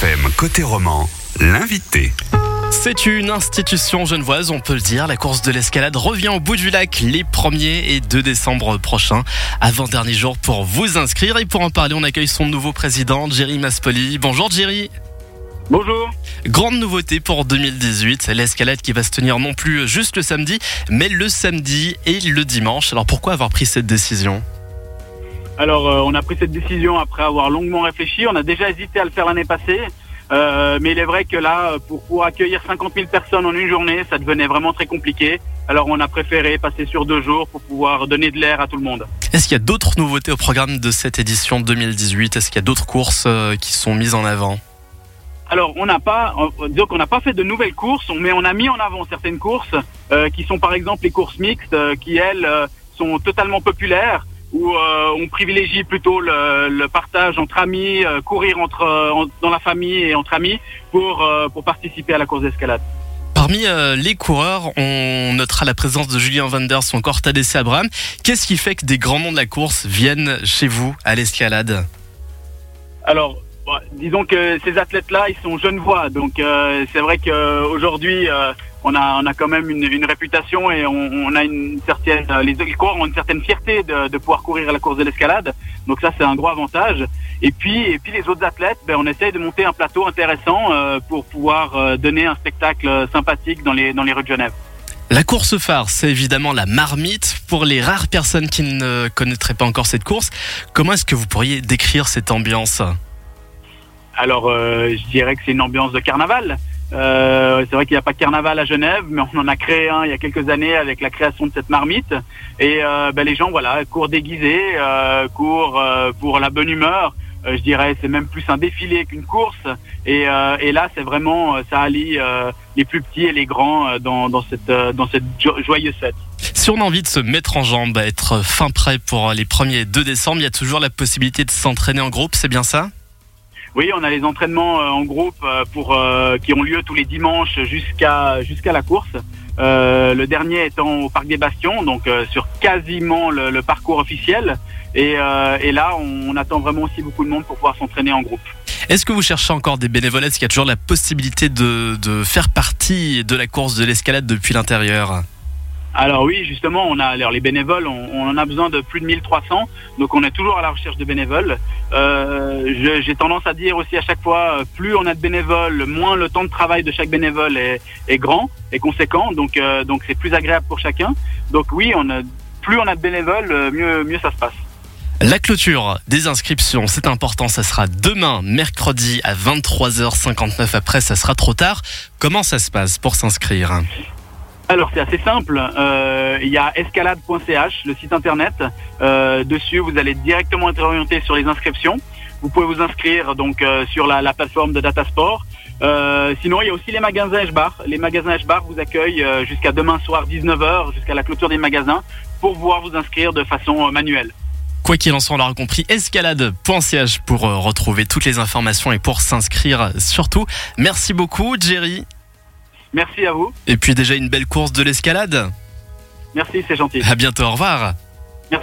FM côté roman, l'invité. C'est une institution genevoise, on peut le dire. La course de l'escalade revient au bout du lac les 1er et 2 décembre prochains. Avant-dernier jour pour vous inscrire. Et pour en parler, on accueille son nouveau président, Jerry Maspoli. Bonjour Jerry. Bonjour. Grande nouveauté pour 2018, l'escalade qui va se tenir non plus juste le samedi, mais le samedi et le dimanche. Alors pourquoi avoir pris cette décision? Alors euh, on a pris cette décision après avoir longuement réfléchi. On a déjà hésité à le faire l'année passée. Euh, mais il est vrai que là, pour, pour accueillir 50 000 personnes en une journée, ça devenait vraiment très compliqué. Alors on a préféré passer sur deux jours pour pouvoir donner de l'air à tout le monde. Est-ce qu'il y a d'autres nouveautés au programme de cette édition 2018 Est-ce qu'il y a d'autres courses euh, qui sont mises en avant? Alors on n'a pas, disons qu'on n'a pas fait de nouvelles courses, mais on a mis en avant certaines courses euh, qui sont par exemple les courses mixtes, qui elles sont totalement populaires où euh, on privilégie plutôt le, le partage entre amis, euh, courir entre euh, en- dans la famille et entre amis pour pour participer à la course d'escalade. Parmi les coureurs, on notera la présence de Julien Vanders ou encore Tadesse Abraham. Qu'est-ce qui fait que des grands noms de la course viennent chez vous à l'escalade? Alors, bah, disons que ces athlètes-là, ils sont genevois, donc euh, c'est vrai qu'aujourd'hui, euh, on a on a quand même une, une réputation et on, on a une certaine les, les coureurs ont une certaine fierté de, de pouvoir courir à la course de l'escalade, donc ça c'est un gros avantage. Et puis et puis les autres athlètes, ben, on essaye de monter un plateau intéressant euh, pour pouvoir euh, donner un spectacle sympathique dans les dans les rues de Genève. La course phare, c'est évidemment la marmite. Pour les rares personnes qui ne connaîtraient pas encore cette course, comment est-ce que vous pourriez décrire cette ambiance? Alors, euh, je dirais que c'est une ambiance de carnaval. Euh, c'est vrai qu'il n'y a pas de carnaval à Genève, mais on en a créé un il y a quelques années avec la création de cette marmite. Et euh, ben, les gens, voilà, courent déguisés, euh, courent euh, pour la bonne humeur. Euh, je dirais, c'est même plus un défilé qu'une course. Et, euh, et là, c'est vraiment, ça allie les plus petits et les grands dans, dans cette, dans cette jo- joyeuse fête. Si on a envie de se mettre en jambe, être fin prêt pour les premiers et 2 décembre, il y a toujours la possibilité de s'entraîner en groupe, c'est bien ça? Oui, on a les entraînements euh, en groupe euh, euh, qui ont lieu tous les dimanches jusqu'à jusqu'à la course. Le dernier étant au parc des Bastions, donc sur quasiment le, parcours officiel. Et, et là, on, on attend vraiment aussi beaucoup de monde pour pouvoir s'entraîner en groupe. Est-ce que vous cherchez encore des bénévoles Est-ce qu'il y a toujours la possibilité de, de faire partie de la course de l'escalade depuis l'intérieur? Alors oui, justement, on a alors les bénévoles, on, en a besoin de plus de 1300, donc on est toujours à la recherche de bénévoles. Euh, J'ai tendance à dire aussi à chaque fois, euh, plus on a de bénévoles, moins le temps de travail de chaque bénévole est, grand et conséquent, donc euh, donc c'est plus agréable pour chacun. Donc oui, on a, plus on a de bénévoles, mieux mieux ça se passe. La clôture des inscriptions, c'est important, ça sera demain, mercredi à 23h59. Après, ça sera trop tard. Comment ça se passe pour s'inscrire? Alors c'est assez simple. Euh, il y a escalade.ch, le site internet. Euh, dessus, vous allez directement être orienté sur les inscriptions. Vous pouvez vous inscrire donc euh, sur la, la plateforme de Datasport. Sinon, il y a aussi les magasins H-Bar. Les magasins H-Bar vous accueillent jusqu'à demain soir 19h, jusqu'à la clôture des magasins, pour pouvoir vous inscrire de façon manuelle. Quoi qu'il en soit, on l'aura compris, escalade.ch pour retrouver toutes les informations et pour s'inscrire surtout. Merci beaucoup, Jerry. Merci à vous. Et puis déjà une belle course de l'escalade. Merci, c'est gentil. À bientôt, au revoir.